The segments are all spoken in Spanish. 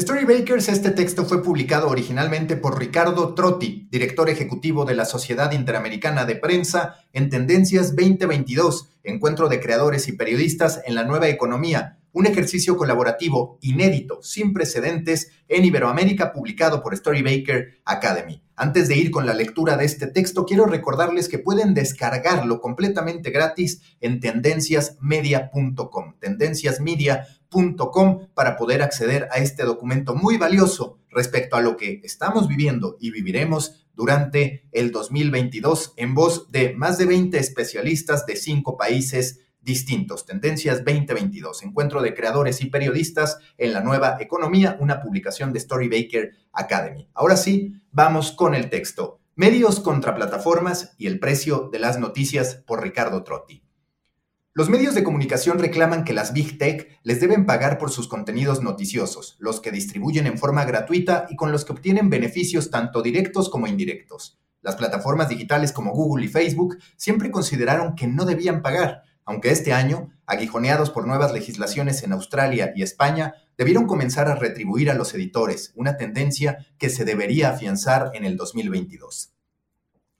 Storybakers, este texto fue publicado originalmente por Ricardo Trotti, director ejecutivo de la Sociedad Interamericana de Prensa, en Tendencias 2022, Encuentro de Creadores y Periodistas en la Nueva Economía, un ejercicio colaborativo inédito, sin precedentes, en Iberoamérica, publicado por Storybaker Academy. Antes de ir con la lectura de este texto, quiero recordarles que pueden descargarlo completamente gratis en tendenciasmedia.com, tendenciasmedia.com, para poder acceder a este documento muy valioso respecto a lo que estamos viviendo y viviremos durante el 2022 en voz de más de 20 especialistas de cinco países distintos. Tendencias 2022, Encuentro de Creadores y Periodistas en la Nueva Economía, una publicación de Storybaker Academy. Ahora sí, vamos con el texto. Medios contra plataformas y el precio de las noticias por Ricardo Trotti. Los medios de comunicación reclaman que las Big Tech les deben pagar por sus contenidos noticiosos, los que distribuyen en forma gratuita y con los que obtienen beneficios tanto directos como indirectos. Las plataformas digitales como Google y Facebook siempre consideraron que no debían pagar, aunque este año, aguijoneados por nuevas legislaciones en Australia y España, debieron comenzar a retribuir a los editores, una tendencia que se debería afianzar en el 2022.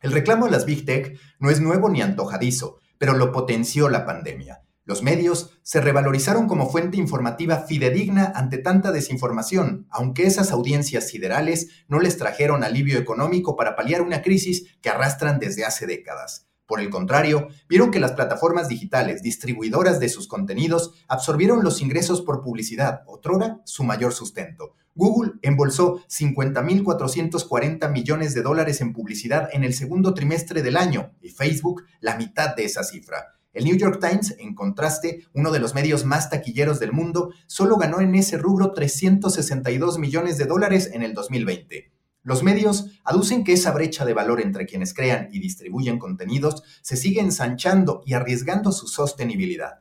El reclamo a las Big Tech no es nuevo ni antojadizo, pero lo potenció la pandemia. Los medios se revalorizaron como fuente informativa fidedigna ante tanta desinformación, aunque esas audiencias siderales no les trajeron alivio económico para paliar una crisis que arrastran desde hace décadas. Por el contrario, vieron que las plataformas digitales, distribuidoras de sus contenidos, absorbieron los ingresos por publicidad, otrora su mayor sustento. Google embolsó 50.440 millones de dólares en publicidad en el segundo trimestre del año y Facebook la mitad de esa cifra. El New York Times, en contraste, uno de los medios más taquilleros del mundo, solo ganó en ese rubro 362 millones de dólares en el 2020. Los medios aducen que esa brecha de valor entre quienes crean y distribuyen contenidos se sigue ensanchando y arriesgando su sostenibilidad.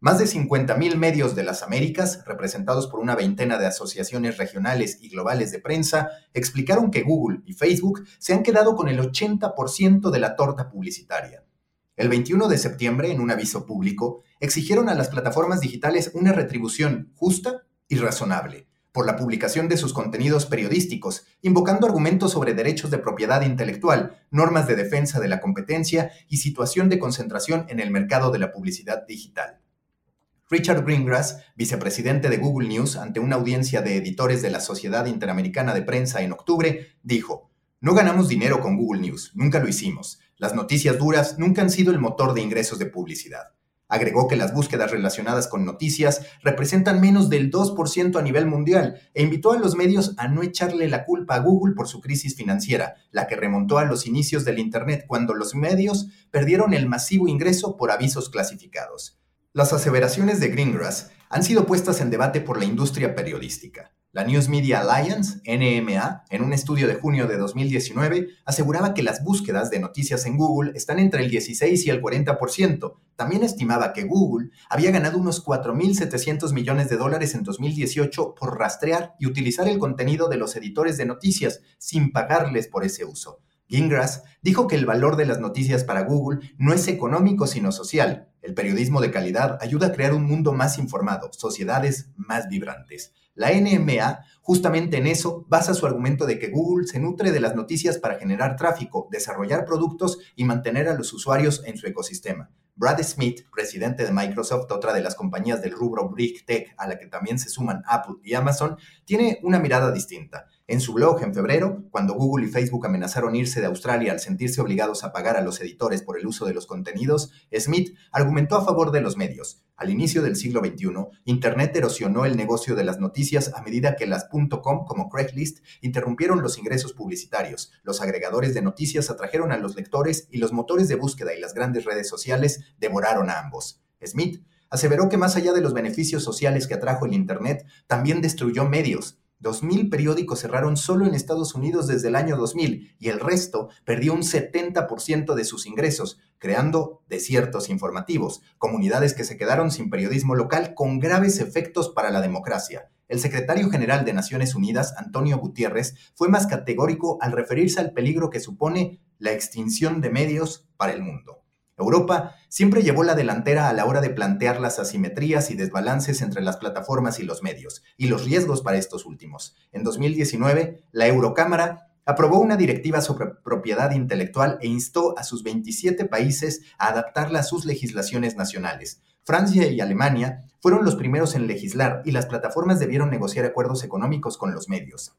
Más de 50.000 medios de las Américas, representados por una veintena de asociaciones regionales y globales de prensa, explicaron que Google y Facebook se han quedado con el 80% de la torta publicitaria. El 21 de septiembre, en un aviso público, exigieron a las plataformas digitales una retribución justa y razonable por la publicación de sus contenidos periodísticos, invocando argumentos sobre derechos de propiedad intelectual, normas de defensa de la competencia y situación de concentración en el mercado de la publicidad digital. Richard Greengrass, vicepresidente de Google News, ante una audiencia de editores de la Sociedad Interamericana de Prensa en octubre, dijo, No ganamos dinero con Google News, nunca lo hicimos. Las noticias duras nunca han sido el motor de ingresos de publicidad. Agregó que las búsquedas relacionadas con noticias representan menos del 2% a nivel mundial e invitó a los medios a no echarle la culpa a Google por su crisis financiera, la que remontó a los inicios del Internet cuando los medios perdieron el masivo ingreso por avisos clasificados. Las aseveraciones de Greengrass han sido puestas en debate por la industria periodística. La News Media Alliance, NMA, en un estudio de junio de 2019, aseguraba que las búsquedas de noticias en Google están entre el 16 y el 40%. También estimaba que Google había ganado unos 4.700 millones de dólares en 2018 por rastrear y utilizar el contenido de los editores de noticias sin pagarles por ese uso. Gingras dijo que el valor de las noticias para Google no es económico sino social. El periodismo de calidad ayuda a crear un mundo más informado, sociedades más vibrantes. La NMA, justamente en eso, basa su argumento de que Google se nutre de las noticias para generar tráfico, desarrollar productos y mantener a los usuarios en su ecosistema. Brad Smith, presidente de Microsoft, otra de las compañías del rubro Big Tech a la que también se suman Apple y Amazon, tiene una mirada distinta. En su blog en febrero, cuando Google y Facebook amenazaron irse de Australia al sentirse obligados a pagar a los editores por el uso de los contenidos, Smith argumentó a favor de los medios. Al inicio del siglo XXI, Internet erosionó el negocio de las noticias a medida que las .com como Craigslist interrumpieron los ingresos publicitarios. Los agregadores de noticias atrajeron a los lectores y los motores de búsqueda y las grandes redes sociales devoraron a ambos. Smith aseveró que más allá de los beneficios sociales que atrajo el Internet, también destruyó medios. 2.000 periódicos cerraron solo en Estados Unidos desde el año 2000 y el resto perdió un 70% de sus ingresos, creando desiertos informativos, comunidades que se quedaron sin periodismo local con graves efectos para la democracia. El secretario general de Naciones Unidas, Antonio Gutiérrez, fue más categórico al referirse al peligro que supone la extinción de medios para el mundo. Europa siempre llevó la delantera a la hora de plantear las asimetrías y desbalances entre las plataformas y los medios, y los riesgos para estos últimos. En 2019, la Eurocámara aprobó una directiva sobre propiedad intelectual e instó a sus 27 países a adaptarla a sus legislaciones nacionales. Francia y Alemania fueron los primeros en legislar y las plataformas debieron negociar acuerdos económicos con los medios.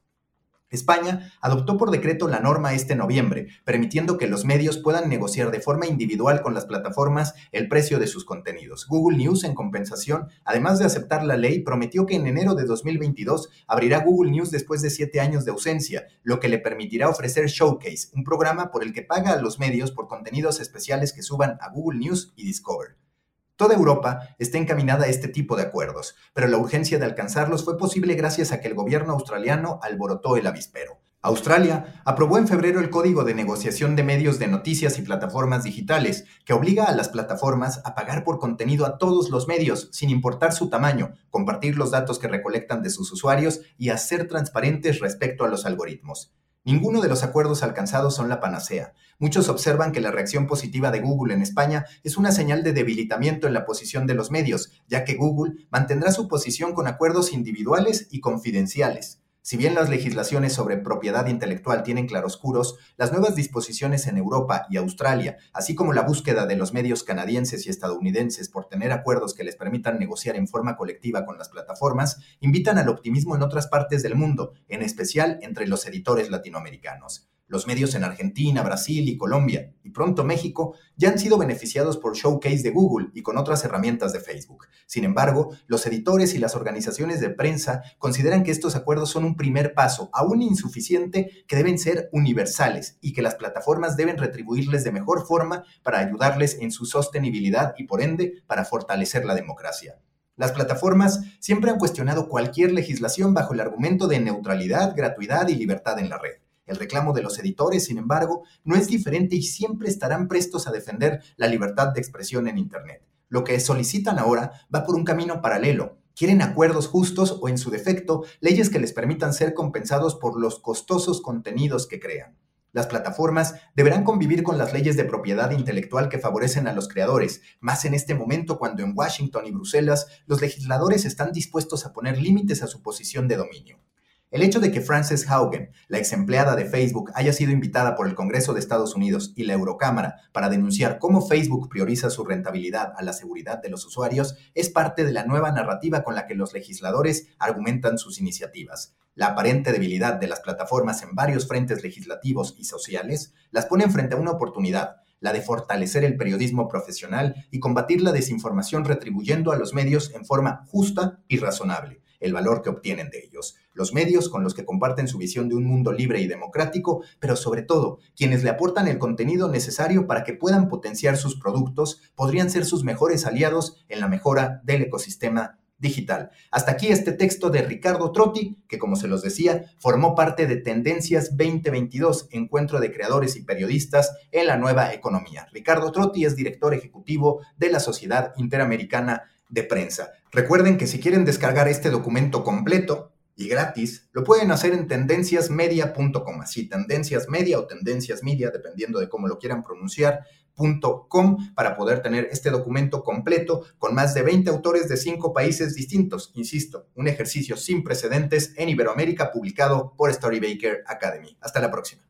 España adoptó por decreto la norma este noviembre, permitiendo que los medios puedan negociar de forma individual con las plataformas el precio de sus contenidos. Google News, en compensación, además de aceptar la ley, prometió que en enero de 2022 abrirá Google News después de siete años de ausencia, lo que le permitirá ofrecer Showcase, un programa por el que paga a los medios por contenidos especiales que suban a Google News y Discover. Toda Europa está encaminada a este tipo de acuerdos, pero la urgencia de alcanzarlos fue posible gracias a que el gobierno australiano alborotó el avispero. Australia aprobó en febrero el Código de Negociación de Medios de Noticias y Plataformas Digitales, que obliga a las plataformas a pagar por contenido a todos los medios, sin importar su tamaño, compartir los datos que recolectan de sus usuarios y hacer transparentes respecto a los algoritmos. Ninguno de los acuerdos alcanzados son la panacea. Muchos observan que la reacción positiva de Google en España es una señal de debilitamiento en la posición de los medios, ya que Google mantendrá su posición con acuerdos individuales y confidenciales. Si bien las legislaciones sobre propiedad intelectual tienen claroscuros, las nuevas disposiciones en Europa y Australia, así como la búsqueda de los medios canadienses y estadounidenses por tener acuerdos que les permitan negociar en forma colectiva con las plataformas, invitan al optimismo en otras partes del mundo, en especial entre los editores latinoamericanos. Los medios en Argentina, Brasil y Colombia, y pronto México, ya han sido beneficiados por Showcase de Google y con otras herramientas de Facebook. Sin embargo, los editores y las organizaciones de prensa consideran que estos acuerdos son un primer paso, aún insuficiente, que deben ser universales y que las plataformas deben retribuirles de mejor forma para ayudarles en su sostenibilidad y por ende para fortalecer la democracia. Las plataformas siempre han cuestionado cualquier legislación bajo el argumento de neutralidad, gratuidad y libertad en la red. El reclamo de los editores, sin embargo, no es diferente y siempre estarán prestos a defender la libertad de expresión en Internet. Lo que solicitan ahora va por un camino paralelo. Quieren acuerdos justos o, en su defecto, leyes que les permitan ser compensados por los costosos contenidos que crean. Las plataformas deberán convivir con las leyes de propiedad intelectual que favorecen a los creadores, más en este momento cuando en Washington y Bruselas los legisladores están dispuestos a poner límites a su posición de dominio. El hecho de que Frances Haugen, la ex empleada de Facebook, haya sido invitada por el Congreso de Estados Unidos y la Eurocámara para denunciar cómo Facebook prioriza su rentabilidad a la seguridad de los usuarios es parte de la nueva narrativa con la que los legisladores argumentan sus iniciativas. La aparente debilidad de las plataformas en varios frentes legislativos y sociales las pone frente a una oportunidad, la de fortalecer el periodismo profesional y combatir la desinformación retribuyendo a los medios en forma justa y razonable el valor que obtienen de ellos los medios con los que comparten su visión de un mundo libre y democrático, pero sobre todo quienes le aportan el contenido necesario para que puedan potenciar sus productos, podrían ser sus mejores aliados en la mejora del ecosistema digital. Hasta aquí este texto de Ricardo Trotti, que como se los decía, formó parte de Tendencias 2022, encuentro de creadores y periodistas en la nueva economía. Ricardo Trotti es director ejecutivo de la Sociedad Interamericana de Prensa. Recuerden que si quieren descargar este documento completo, y gratis, lo pueden hacer en tendenciasmedia.com, así tendencias media o tendencias media, dependiendo de cómo lo quieran pronunciar, .com para poder tener este documento completo con más de 20 autores de 5 países distintos. Insisto, un ejercicio sin precedentes en Iberoamérica publicado por Storybaker Academy. Hasta la próxima.